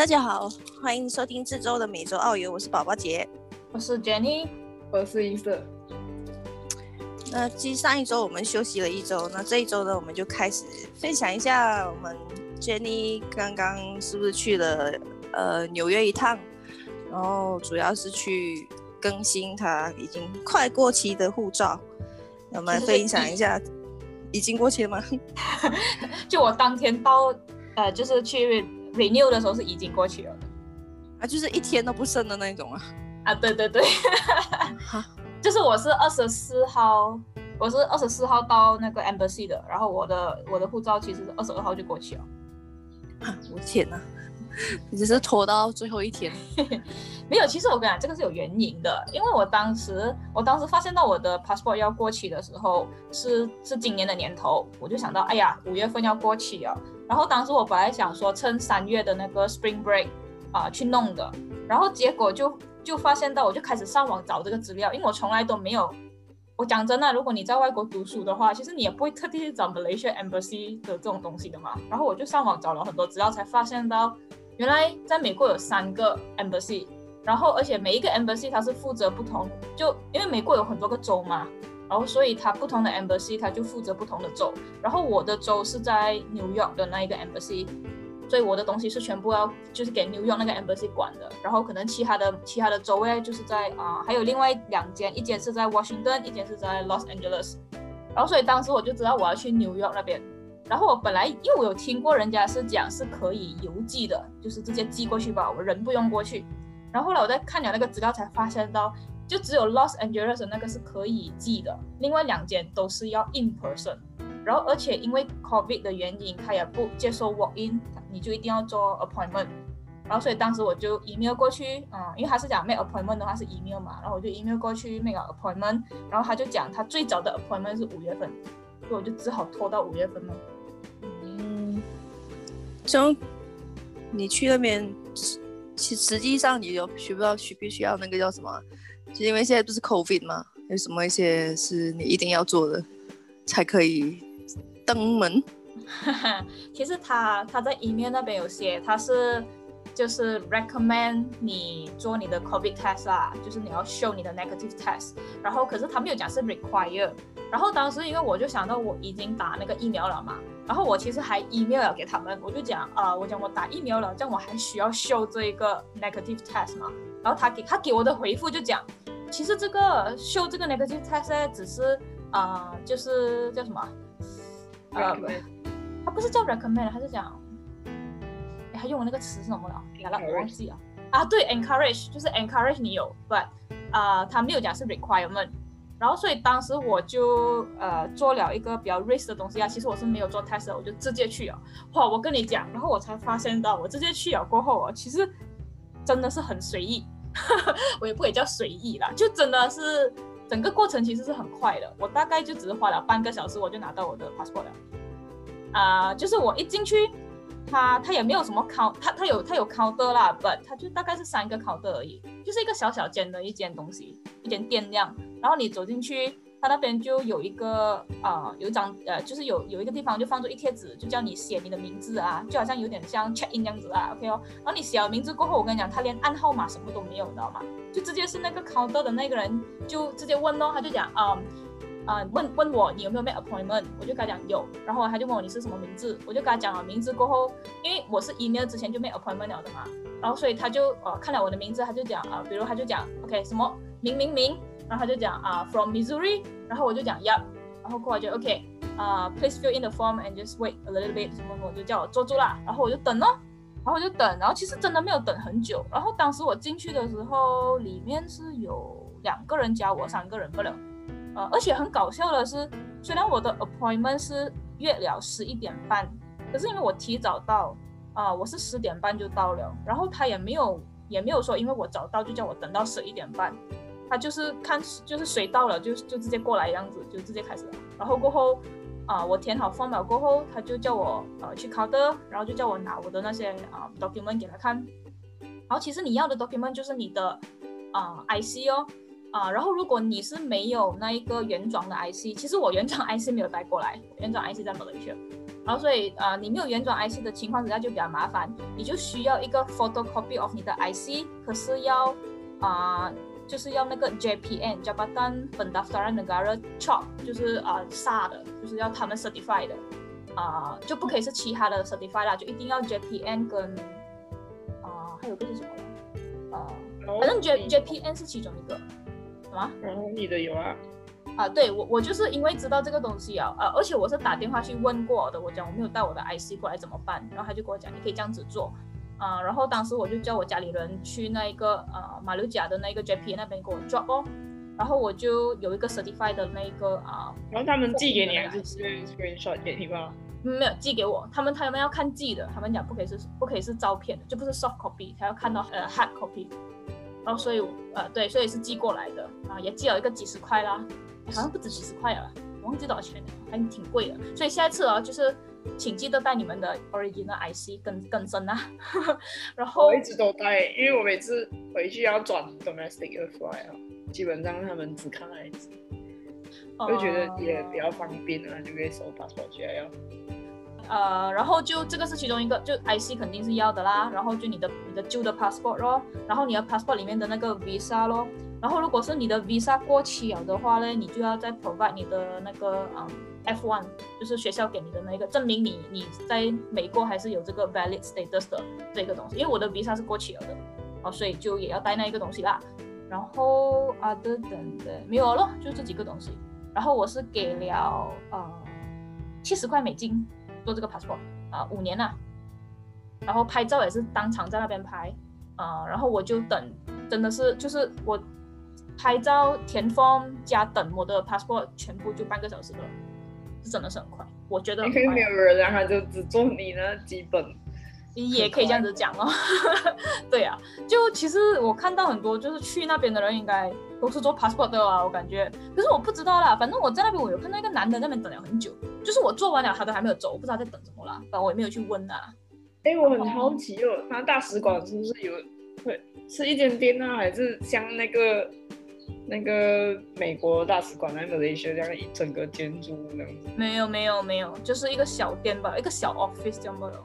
大家好，欢迎收听这周的每周澳游，我是宝宝姐，我是 Jenny，我是伊瑟。那继上一周我们休息了一周，那这一周呢，我们就开始分享一下我们 Jenny 刚刚是不是去了呃纽约一趟，然后主要是去更新他已经快过期的护照，我们分享一下，已经过期了吗？就我当天到，呃，就是去 renew 的时候是已经过去了，啊，就是一天都不剩的那种啊，啊，对对对。就是我是二十四号，我是二十四号到那个 embassy 的，然后我的我的护照其实是二十二号就过期了。我天哪，你只是拖到最后一天？没有，其实我跟你讲，这个是有原因的，因为我当时我当时发现到我的 passport 要过期的时候是是今年的年头，我就想到，哎呀，五月份要过期了。然后当时我本来想说趁三月的那个 spring break 啊去弄的，然后结果就。就发现到，我就开始上网找这个资料，因为我从来都没有。我讲真的，如果你在外国读书的话，其实你也不会特地去找 Malaysia Embassy 的这种东西的嘛。然后我就上网找了很多资料，才发现到原来在美国有三个 Embassy，然后而且每一个 Embassy 它是负责不同，就因为美国有很多个州嘛，然后所以它不同的 Embassy 它就负责不同的州。然后我的州是在纽约的那一个 Embassy。所以我的东西是全部要就是给 New York 那个 Embassy 管的，然后可能其他的其他的州位就是在啊，还有另外两间，一间是在 Washington，一间是在 Los Angeles。然后所以当时我就知道我要去 New York 那边。然后我本来因为我有听过人家是讲是可以邮寄的，就是直接寄过去吧，我人不用过去。然后后来我在看了那个资料才发现到，就只有 Los Angeles 那个是可以寄的，另外两间都是要 in person。然后，而且因为 COVID 的原因，他也不接受 walk in，你就一定要做 appointment。然后，所以当时我就 email 过去，嗯，因为他是讲 make appointment 的话是 email 嘛，然后我就 email 过去 make appointment。然后他就讲他最早的 appointment 是五月份，所以我就只好拖到五月份了。嗯，从你去那边，其实际上你有需不要需必须要那个叫什么？就因为现在不是 COVID 吗？有什么一些是你一定要做的才可以？登门，其实他他在 email 那边有写，他是就是 recommend 你做你的 COVID test 啦，就是你要 show 你的 negative test，然后可是他没有讲是 require，然后当时因为我就想到我已经打那个疫苗了嘛，然后我其实还 email 了给他们，我就讲啊，我讲我打疫苗了，这样我还需要 show 这一个 negative test 嘛，然后他给他给我的回复就讲，其实这个 show 这个 negative test 呢，只是啊，就是叫什么？呃，他不是叫 recommend，他是讲，他用的那个词是什么了？来了，我忘记了。啊，对，encourage 就是 encourage 你有，but 啊，他没有讲是 requirement。然后所以当时我就呃做了一个比较 risk 的东西啊，其实我是没有做 test，我就直接去了。哇，我跟你讲，然后我才发现到我直接去了过后啊，其实真的是很随意，我也不会叫随意啦，就真的是。整个过程其实是很快的，我大概就只是花了半个小时，我就拿到我的 passport 了。啊，就是我一进去，他他也没有什么考，他他有他有 counter 啦，but 他就大概是三个 counter 而已，就是一个小小间的一间东西，一间店量。然后你走进去。他那边就有一个啊，有一张呃，就是有有一个地方就放着一贴纸，就叫你写你的名字啊，就好像有点像 check in 这样子啊，OK 哦。然后你写了名字过后，我跟你讲，他连暗号码什么都没有，你知道吗？就直接是那个 counter 的那个人就直接问咯，他就讲啊啊，问问我你有没有 make appointment，我就跟他讲有，然后他就问我你是什么名字，我就跟他讲了名字过后，因为我是 email 之前就 make appointment 了的嘛，然后所以他就呃看了我的名字，他就讲啊，比如他就讲 OK 什么明明明。然后他就讲啊，from Missouri，然后我就讲 Yup，然后过来就 OK，啊，Please fill in the form and just wait a little bit，什么什么就叫我坐住啦，然后我就等咯，然后我就等，然后其实真的没有等很久，然后当时我进去的时候，里面是有两个人加我三个人不了，呃，而且很搞笑的是，虽然我的 appointment 是约了十一点半，可是因为我提早到，啊，我是十点半就到了，然后他也没有也没有说因为我早到就叫我等到十一点半。他就是看，就是谁到了就就直接过来样子，就直接开始了。然后过后，啊，我填好 form 过后，他就叫我呃去考的，然后就叫我拿我的那些啊 document 给他看。然后其实你要的 document 就是你的啊 IC 哦，啊，然后如果你是没有那一个原装的 IC，其实我原装 IC 没有带过来，原装 IC 在马来西亚。然后所以啊、你没有原装 IC 的情况之下就比较麻烦，你就需要一个 photocopy of 你的 IC，可是要啊、就是要那个 JPN Jabatan Pendaftaran Negara CHOP，就是啊、SA 的，就是要他们 certify 的，啊、就不可以是其他的 certify 啦，就一定要 JPN 跟啊、还有个是什么反正 J JPN 是其中一个，什么？然后你的有啊，啊，对我我就是因为知道这个东西啊，呃，而且我是打电话去问过的，我讲我没有带我的 IC 过来怎么办，然后他就跟我讲你可以这样子做，啊、然后当时我就叫我家里人去那一个呃马六甲的那个 JP 那边给我 drop 哦，然后我就有一个 certified 的那个啊、然后他们寄给你还是直接 screenshot 给你吗？没有寄给我，他们他们要看寄的，他们讲不可以是不可以是照片的，就不是 soft copy，他要看到呃 hard copy，然后所以呃对，所以是寄过来的啊，也寄了一个几十块啦，好像不止几十块了，我忘记多少钱了，还挺贵的。所以下一次啊，就是请记得带你们的 original IC 跟更深啊，然后我一直都带，因为我每次回去要转 domestic fly 啊，基本上他们只看 IC，我就觉得也比较方便啊，就可以收 passport 起来要。呃，然后就这个是其中一个，就 IC 肯定是要的啦，然后就你的你的旧的 passport 咯，然后你的 passport 里面的那个 visa 咯，然后如果是你的 visa 过期了的话呢，你就要再 provide 你的那个嗯 F1，就是学校给你的那个证明你你在美国还是有这个 valid status 的这个东西，因为我的 visa 是过期了的，哦，所以就也要带那一个东西啦。然后 other than 没有了，就这几个东西。然后我是给了呃七十块美金做这个 passport 啊、五年了、然后拍照也是当场在那边拍，啊、然后我就等，真的是就是我拍照填 form 加等我的 passport 全部就半个小时了，是真的是很快，我觉得很快因为没有人然后就只做你那基本。也可以这样子讲哦。对啊，就其实我看到很多就是去那边的人应该都是做 passport 的啊，我感觉。可是我不知道啦，反正我在那边我有看到一个男的在那边等了很久，就是我做完了他都还没有走，我不知道在等什么啦，反正我也没有去问啊。哎，我很好奇哦，他大使馆是不是有会是一间店啊，还是像那个那个美国大使馆那个雷学这样一整个建筑那样子？没有没有没有，就是一个小店吧，一个小 office 这样罢了。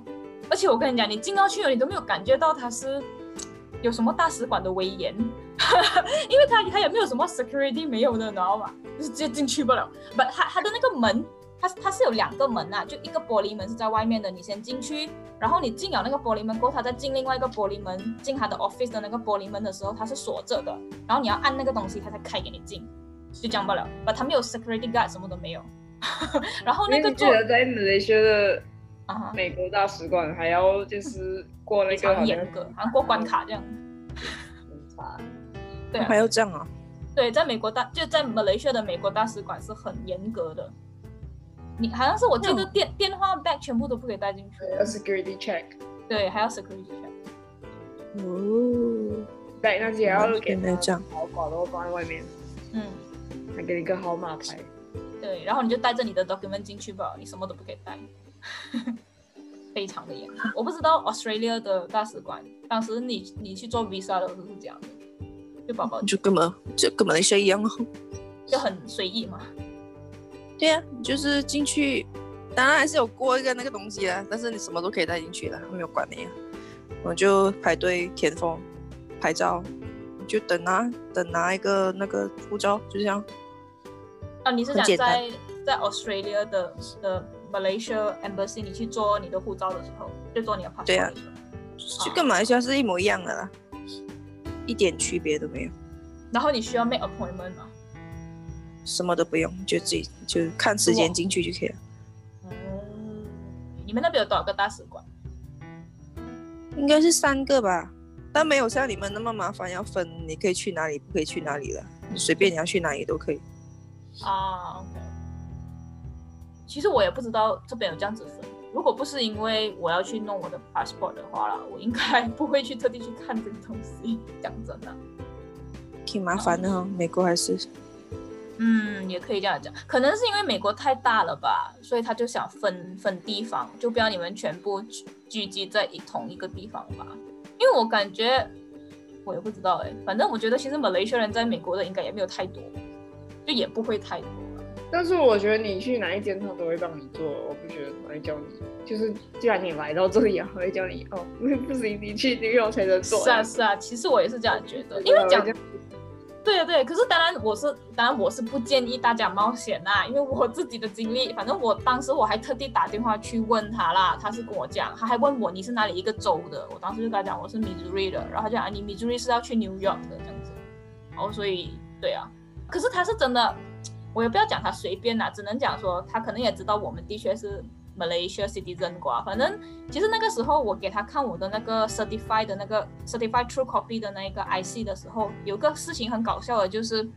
而且我跟你讲，你进到去了，你都没有感觉到它是有什么大使馆的威严，因为它它也没有什么 security 没有的，你知道吗？就是直接进去不了。不，它它的那个门，它它是有两个门啊，就一个玻璃门是在外面的，你先进去，然后你进了那个玻璃门过后，它再进另外一个玻璃门，进它的 office 的那个玻璃门的时候，它是锁着的，然后你要按那个东西，它才开给你进，就这样不了。不，它没有 security guard，什么都没有。然后那个做得在马来西亚的啊。美国大使馆还要就是过那个很严格，好像过关卡这样。对啊还，要这样啊？对，在美国大就在马来西亚的美国大使馆是很严格的。你好像是我记得嗯电、电话 bag 全部都不可以带进去，要 security check，对，还要 security check。哦，带那些要给他原来这样保管，然后放在外面，嗯，还给你一个号码牌。对，然后你就带着你的 document 进去吧，你什么都不可以带，非常的严格。我不知道 Australia 的大使馆当时你你去做 visa 的时候是这样的，就宝宝就跟马就跟马来西亚一样哦。就很随意嘛。对呀、你就是进去，当然还是有过一个那个东西啊，但是你什么都可以带进去的，没有管你啊。我就排队填封、拍照，你就等啊，等拿一个那个护照，就这样。啊，你是很简单讲在在 Australia 的的 Malaysia Embassy 你去做你的护照的时候，就做你的 passport 对啊的时候，就跟马来西亚是一模一样的啦，一点区别都没有，然后你需要 make appointment 吗？什么都不用，就自己就看时间进去就可以了。嗯，你们那边有多少个大使馆？应该是三个吧，但没有像你们那么麻烦，要分你可以去哪里，不可以去哪里了，你随便你要去哪里都可以。啊。其实我也不知道这边有这样子分。如果不是因为我要去弄我的 passport 的话啦，我应该 不会去特地去看这个东西。讲真的，挺麻烦的哈，美国还是嗯，也可以这样讲。可能是因为美国太大了吧，所以他就想分分地方，就不要你们全部聚聚集在一同一个地方吧。因为我感觉，我也不知道哎，反正我觉得其实马来西亚人在美国的应该也没有太多，就也不会太多。但是我觉得你去哪一间他都会帮你做，我不觉得他会教你，就是既然你来到这里啊，他会教你哦，不行，你去纽约才能做。是啊是啊，其实我也是这样觉得，因为讲。对啊对，可是当然我是当然我是不建议大家冒险呐，因为我自己的经历，反正我当时我还特地打电话去问他啦，他是跟我讲，他还问我你是哪里一个州的，我当时就跟他讲我是 Missouri 的，然后他讲啊你 Missouri 是要去 New York 的这样子，然后所以对啊，可是他是真的，我也不要讲他随便啦，只能讲说他可能也知道我们的确是。Malaysia citizen 瓜，反正其实那个时候我给他看我的那个 certified 的那个 certified true copy 的那个 IC 的时候，有个事情很搞笑的，就是，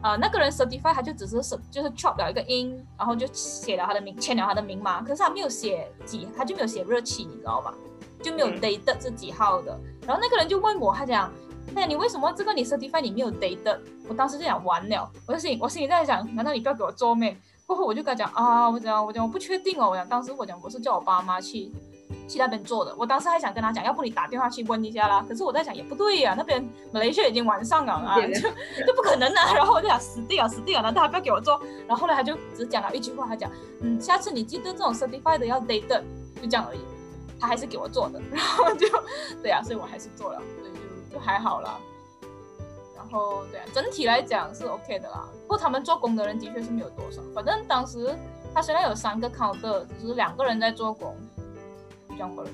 呃，那个人 certified 他就只是是就是 chop 了一个 in，然后就写了他的名，签了他的名嘛，可是他没有写几，他就没有写日期，你知道吧？就没有 date 是几号的。然后那个人就问我，他讲，哎呀，你为什么这个你 certified 你没有 date？我当时就想完了，我就心我心里在想，难道你不要给我做咩？过后我就跟他讲啊，我讲我讲我不确定哦，我讲当时我讲我是叫我爸妈去去那边做的，我当时还想跟他讲，要不你打电话去问一下啦。可是我在想也不对呀，那边马来西亚已经晚上了啊，就就不可能啊。然后我就想死定了死定了，难道他不要给我做？然后后来他就只讲了一句话，他讲嗯，下次你记得这种 certified 要 date，就这样而已。他还是给我做的，然后就对呀，所以我还是做了，还好啦。然后对啊，整体来讲是 OK 的啦。不过他们做工的人的确是没有多少。反正当时他虽然有三个 counter，只是两个人在做工，这样子，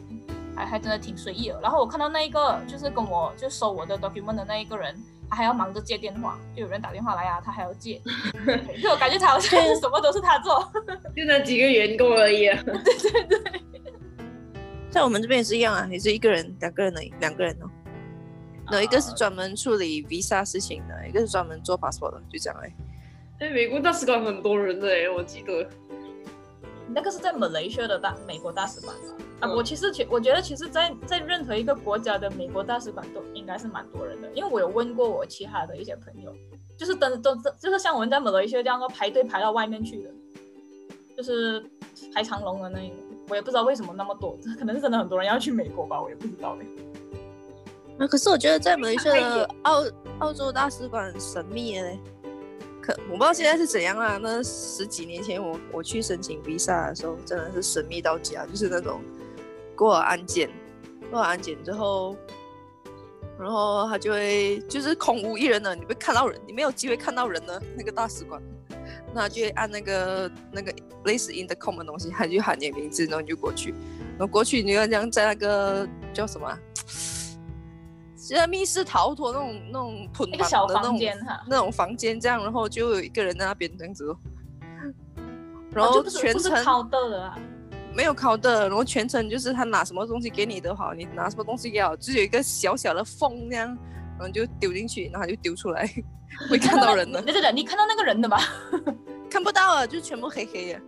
还还真的挺随意的。然后我看到那一个就是跟我就收我的 document 的那一个人，他还要忙着接电话，就有人打电话来啊，他还要接，就我感觉他好像什么都是他做，就那几个员工而已。啊 对对对，在我们这边也是一样啊，也是一个人、两个人的两个人哦。那一个是专门处理 visa 事情的，一个是专门做 passport 的，就这样哎。哎，美国大使馆很多人的哎，我记得。那个是在马来西亚的大美国大使馆啊。我其实其我觉得，其实，在在任何一个国家的美国大使馆都应该是蛮多人的，因为我有问过我其他的一些朋友，就是等都就是像我们在马来西亚这样说排队排到外面去的，就是排长龙的那一种。我也不知道为什么那么多，可能是真的很多人要去美国吧，我也不知道哎。啊，可是我觉得在马来西亚的澳澳洲大使馆很神秘嘞，可我不知道现在是怎样啊。那十几年前我我去申请 visa 的时候，真的是神秘到家，就是那种过了安检，过了安检之后，然后他就会就是空无一人的，你会看到人，你没有机会看到人的那个大使馆，那就按那个那个类似 intercom 的东西，他就喊你名字，然后你就过去，然后过去你要这样在那个叫什么？在密室逃脱那种那种捆绑的那种那种房间，这样，然后就有一个人在那边这样子，然后全程没有考的，然后全程就是他拿什么东西给你都好，你拿什么东西也好，就有一个小小的缝那样，然后就丢进去，然后就丢出来，会看到人的。对对对，你看到那个人的吗？看不到啊，就全部黑黑的。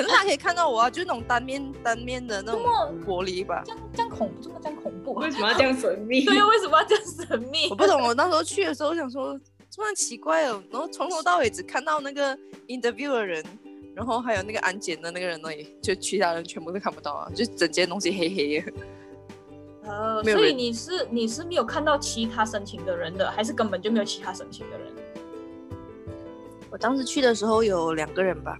可是他可以看到我啊，就是那种单面单面的那种玻璃吧。这样这样恐怖，这么这样恐怖？为什么要这样神秘？对，为什么要这样神秘？我不懂。我那时候去的时候，我想说这么奇怪哦，然后从头到尾只看到那个 interview 的人，然后还有那个安检的那个人而已，就其他人全部都看不到啊，就整间东西黑黑的。呃，所以你是你是没有看到其他申请的人的，还是根本就没有其他申请的人？我当时去的时候有两个人吧。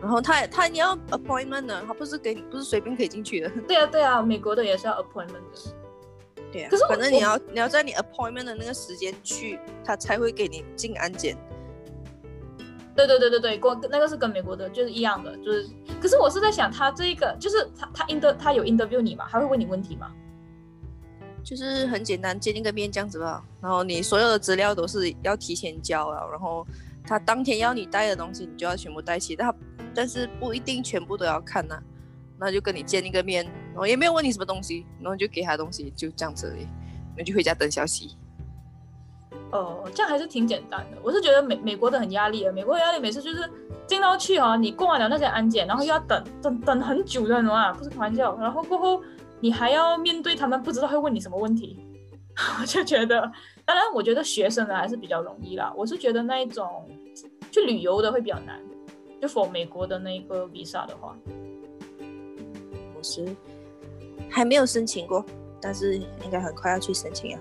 然后他他你要 appointment 呢，他不是给你不是随便可以进去的。对啊对啊，美国的也是要 appointment 的。对啊。可是反正你要你要在你 appointment 的那个时间去，他才会给你进安检。对对对对对，跟那个是跟美国的就是一样的，就是。可是我是在想，他这一个就是他他 inter 他有 interview 你嘛？他会问你问题吗？就是很简单，见一个面这样子吧。然后你所有的资料都是要提前交了，然后他当天要你带的东西，你就要全部带齐。他但是不一定全部都要看呐，那就跟你见一个面，然后也没有问你什么东西，然后就给他东西，就这样子而已，那就回家等消息。哦，这样还是挺简单的。我是觉得美美国的很压力啊，美国的压力每次就是进到去哦，你过完了那些安检，然后又要等等等很久的，啊，不是开玩笑。然后过后你还要面对他们不知道会问你什么问题，我就觉得，当然我觉得学生的还是比较容易啦。我是觉得那一种去旅游的会比较难。就否美国的那个 visa 的话，我是还没有申请过，但是应该很快要去申请啊。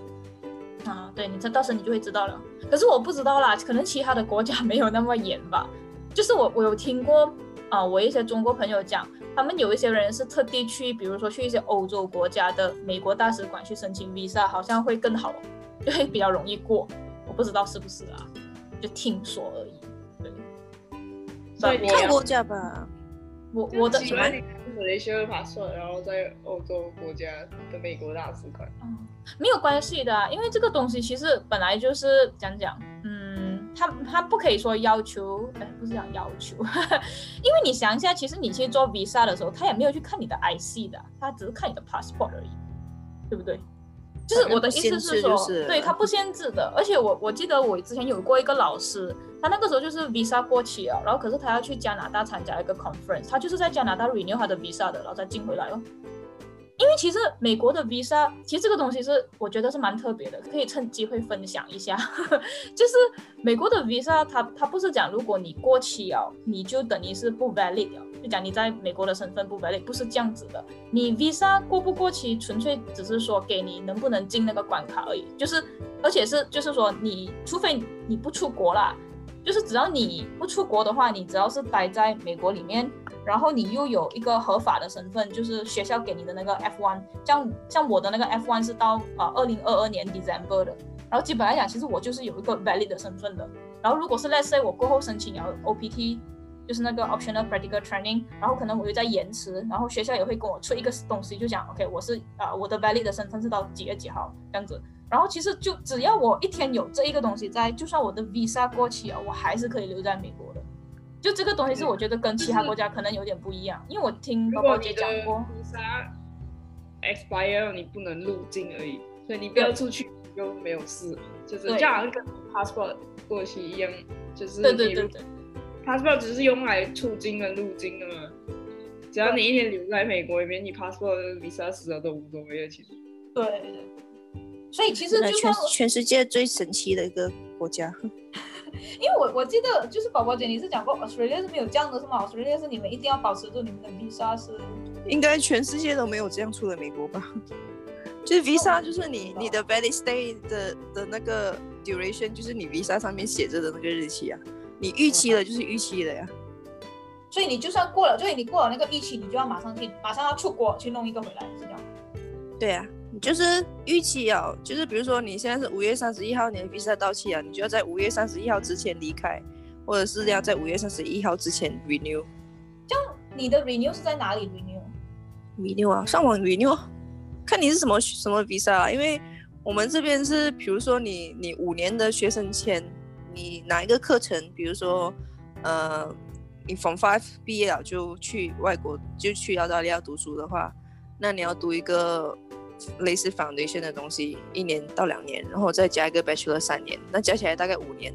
啊，对，你这到时候你就会知道了。可是我不知道啦，可能其他的国家 没有那么严吧。就是我我有听过啊、我一些中国朋友讲，他们有一些人是特地去，比如说去一些欧洲国家的美国大使馆去申请 visa，好像会更好，就会比较容易过。我不知道是不是啊，就听说而已。对，所以你要看国家吧。我我的喜欢你是马来西亚 passport，然后在欧洲国家的美国大使馆。嗯，没有关系的啊，因为这个东西其实本来就是讲讲，嗯，他他不可以说要求，哎，不是讲要求，因为你想一下，其实你去做 visa 的时候，他也没有去看你的 IC 的，他只是看你的 passport 而已，对不对？就是我的意思是说，就是对他不限制的，而且我我记得我之前有过一个老师，他那个时候就是 visa 过期了，然后可是他要去加拿大参加一个 conference，他就是在加拿大 renew 他的 visa 的，然后再进回来哦。因为其实美国的 visa，其实这个东西是我觉得是蛮特别的，可以趁机会分享一下。就是美国的 visa，它它不是讲如果你过期了，你就等于是不 valid 了，就讲你在美国的身份不 valid，不是这样子的。你 visa 过不过期，纯粹只是说给你能不能进那个关卡而已。就是而且是就是说你除非你不出国啦，就是只要你不出国的话，你只要是待在美国里面。然后你又有一个合法的身份，就是学校给你的那个 F1，像像我的那个 F1 是到呃二零二二年 December 的，然后基本来讲，其实我就是有一个 valid 的身份的。然后如果是 Let's say 我过后申请了 OPT，就是那个 optional practical training，然后可能我又在延迟，然后学校也会跟我出一个东西，就讲 OK 我是啊、呃、我的 valid 的身份是到几月几号这样子。然后其实就只要我一天有这一个东西在，就算我的 visa 过期了，我还是可以留在美国的。就这个东西是我觉得跟其他国家可能有点不一样，因为我听宝宝姐讲过，visa expire 你不能入境而已，所以你不要出去就没有事，就是对就好像跟 passport 过期一样，就是对对对对 passport 只是用来出境跟入境的嘛，只要你一天留在美国里面，你 passport 跟 visa 死了都无所谓的，其实。对对。所以其实就算全世界最神奇的一个国家，因为我我记得就是宝宝姐你是讲过 Australia 是没有这样的是吗？Australia 是你们一定要保持住你们的 visa 是应该全世界都没有这样，除了美国吧。就是 visa，就是你你的 valid stay 的的那个 duration，就是你 visa 上面写着的那个日期啊。你预期了就是预期了呀。所以你就算过了，所以你过了那个疫情，你就要马上去，马上要出国去弄一个回来，是这样吗。对啊，你就是预期哦，就是比如说你现在是五月三十一号，你的 visa 到期了，你就要在五月三十一号之前离开，或者是要在五月三十一号之前 renew。就你的 renew 是在哪里 renew？renew 啊，上网 renew，啊看你是什么什么 visa 啊，因为我们这边是，比如说你你五年的学生签，你哪一个课程，比如说呃，你 from five 毕业了就去外国就去澳大利亚读书的话，那你要读一个类似 foundation 的东西，一年到两年，然后再加一个 bachelor 三年，那加起来大概五年。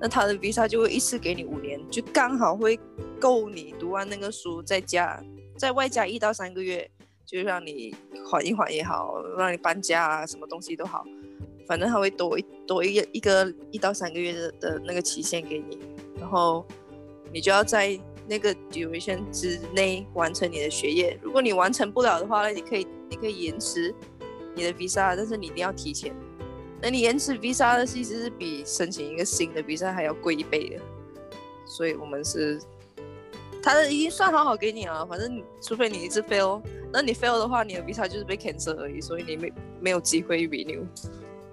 那他的 visa 就会一次给你五年，就刚好会够你读完那个书，再加再外加一到三个月，就让你缓一缓也好，让你搬家啊，什么东西都好，反正他会多一多一个一个一到三个月的的那个期限给你，然后你就要在那个 duration 之内完成你的学业。如果你完成不了的话，那你可以你可以延迟你的 visa，但是你一定要提前。那你延迟 visa 的其实是比申请一个新的 visa 还要贵一倍的，所以我们是，他的已经算好好给你了，反正你除非你一直 fail，那你 fail 的话，你的 visa 就是被 cancel 而已，所以你没没有机会 renew。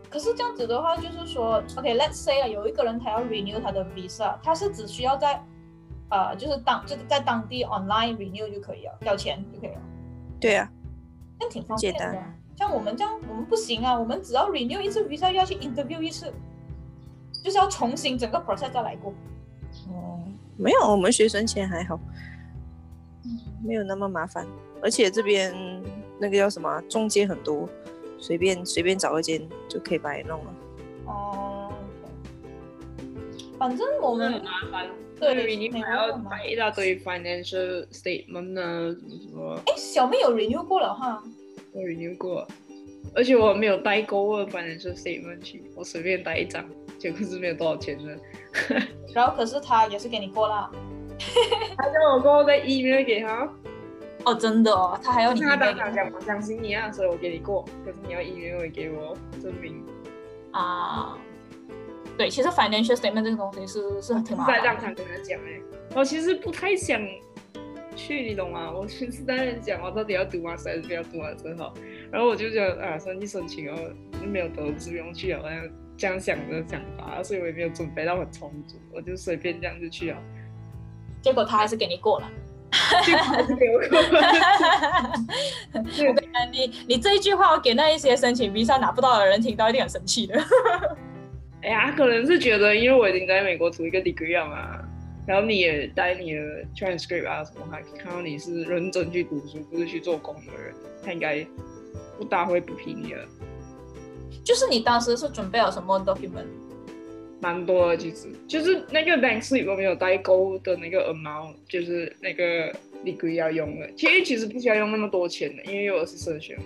可是这样子的话，就是说，OK，let's、say 啊，有一个人他要 renew 他的 visa，他是只需要在，呃，就是当就是在当地 online renew 就可以了，交钱就可以了，对啊，那挺方便的。像我们这样，我们不行啊，我们只要 renew 一次 visa 要去 interview 一次，就是要重新整个 process 再来过。哦，没有，我们学生签还好，嗯，没有那么麻烦，而且这边那个叫什么啊中介很多，随便随便找一间就可以把你弄了。哦反正我们很麻烦。对对，你美还要摆一大堆 financial statement 啊，什么什么，哎，小妹有 renew 过了哈。我 renew 过，而且我没有带够的 financial statement 去，我随便带一张，结果是没有多少钱的。然后可是他也是给你过了。他叫我过后再 email 给他，哦，真的哦，他还要你他当场讲我相信你啊，所以我给你过，可是你要 email 也给我证明，啊。对，其实 financial statement 这个东西是是挺麻在烦的。当场跟他讲哎，我其实不太想去，你懂吗？我其实在讲，我到底要读吗？还是不要读啊？真好。然后我就觉得啊，申请申请哦，没有得是不用去好像这样想的想法，所以我也没有准备到很充足，我就随便这样就去了。结果他还是给你过了。结果还是给我过了。我跟你讲，你你这一句话，我给那一些申请 visa 拿不到的人听到，一定很生气的。哎呀，可能是觉得因为我已经在美国读一个 degree 了嘛，然后你也带你的 transcript 啊什么，还看到你是认真去读书，不是去做工的人，他应该不大会不批你了。就是你当时是准备了什么 document？蛮多的，其实就是那个 bank slip 我没有代购的那个 amount，就是那个 degree 要用的。其实其实不需要用那么多钱的，因为我是社学嘛。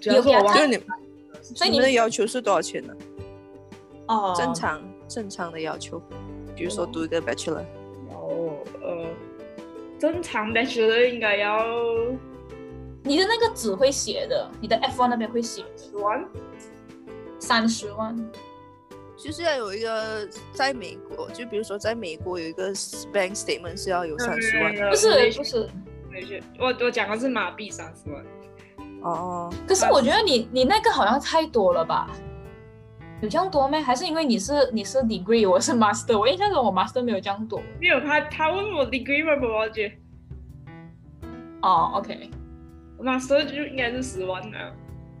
主要是我忘就是你所以你你们的要求是多少钱呢？哦，正常正常的要求，比如说读一个 bachelor，然后呃，正常 bachelor 应该要你的那个纸会写的，你的 F1 那边会写十万。三十万。就是要有一个在美国，就比如说在美国有一个 bank statement 是要有三十万。不是不是，没事，我我讲的是马币三十万。哦，可是我觉得你你那个好像太多了吧？有这样多吗？还是因为你是你是 degree，我是 master？我印象中我 master 没有这样多。没有他，他问我 degree 吗？我姐，哦，OK，我 master 就应该是十万了，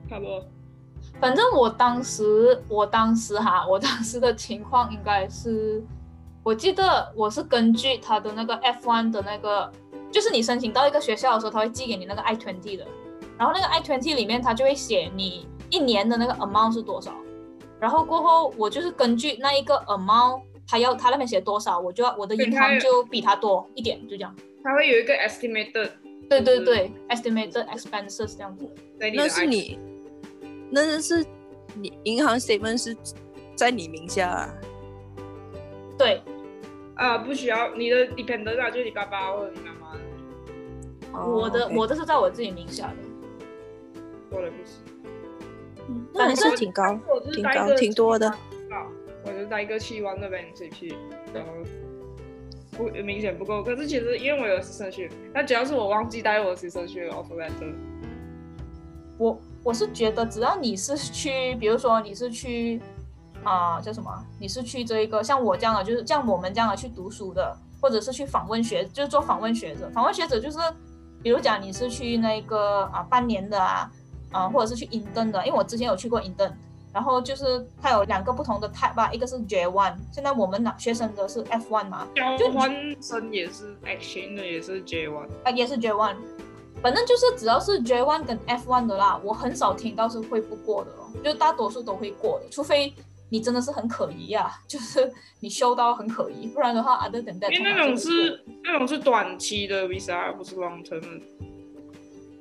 差不多。反正我当时我当时哈，我当时的情况应该是，我记得我是根据他的那个 F1 的那个，就是你申请到一个学校的时候，他会寄给你那个 I20 的，然后那个 I20 里面他就会写你一年的那个 amount 是多少，然后过后我就是根据那一个 amount，他要他那边写多少，我就要我的银行就比他多一点，就这样。他会有一个 estimated，对对对，estimated expenses 这样子。那是你，那是你银行 statement 是在你名下、啊，对，啊，不需要你的 dependent 啊，就是你爸爸或者你妈妈，哦我的我的是在我自己名下的。我的不是。嗯那还是挺高，挺高挺多的啊，我就带一个七万的 bank 去，然后不明显不够。可是其实因为我有私生学，那主要是我忘记带我私生学的 offer letter。我我是觉得，只要你是去，比如说你是去啊、叫什么？你是去这一个像我这样的，就是像我们这样的去读书的，或者是去访问学，就是做访问学者。访问学者就是，比如讲你是去那个啊、半年的啊，啊、或者是去 intern 的，因为我之前有去过 intern，然后就是它有两个不同的 type 吧，一个是 J one，现在我们拿学生的是 F one 嘛，交换生也是 exchange 的也是 J one，啊，也是 J one，反正就是只要是 J one 跟 F one 的啦，我很少听到是会不过的哦，就大多数都会过的，除非你真的是很可疑啊，就是你修到很可疑，不然的话，other than that，因为那种是那种是短期的 visa，不是 long term 的。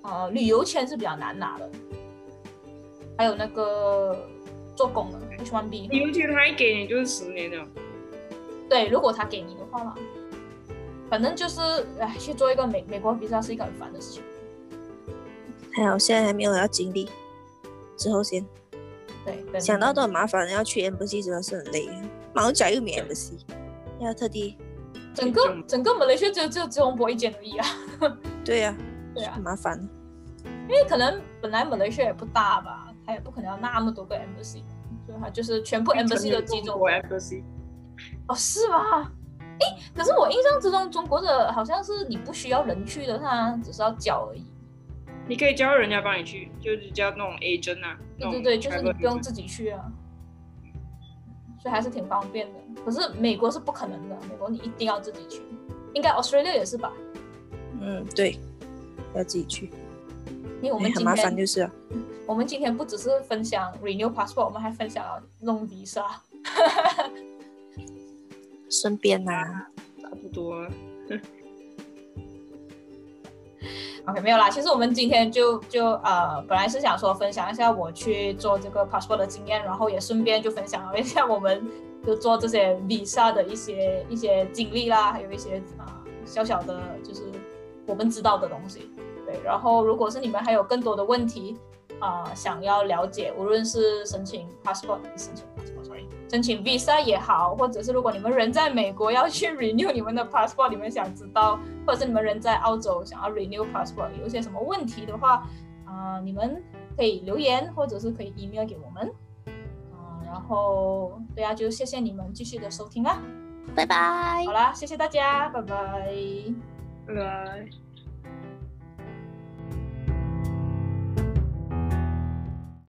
呃旅游签是比较难拿的，还有那个做工的 H one B，旅游签他一给你就是十年了。对，如果他给你的话啦，反正就是哎，去做一个美美国 visa 是一个很烦的事情。还好现在还没有要经历，之后先对，等想到都很麻烦，要去 embassy 真的是很累，马六甲又没 embassy，要特地，整个整个马来西亚只有只有吉隆坡一间而已啊。对呀、对啊很麻烦。因为可能本来马来西亚也不大吧，它也不可能要那么多个 embassy，所以它就是全部 embassy 都集中。我 embassy。哦，是吗？诶，可是我印象之中，中国的好像是你不需要人去的，它只是要缴而已。你可以叫人家帮你去，就是叫那种 agent 啊。对对对，就是你不用自己去啊，所以还是挺方便的。可是美国是不可能的，美国你一定要自己去，应该 Australia 也是吧？嗯，对，要自己去，因为我们今哎很麻烦天就是了。我们今天不只是分享 renew passport，我们还分享了弄 visa。顺便呐、差不多。OK，没有啦。其实我们今天就就呃，本来是想说分享一下我去做这个 passport 的经验，然后也顺便就分享了一下我们就做这些 visa 的一些一些经历啦，还有一些啊、小小的就是我们知道的东西。对，然后如果是你们还有更多的问题啊、想要了解，无论是申请 passport 还是申请 passport 申请 visa 也好，或者是如果你们人在美国要去 renew 你们的 passport，你们想知道，或者是你们人在澳洲想要 renew passport，有一些什么问题的话，啊、你们可以留言，或者是可以 email 给我们。啊、然后对啊，就谢谢你们继续的收听啊。拜拜好。啦，谢谢大家，拜拜。拜拜。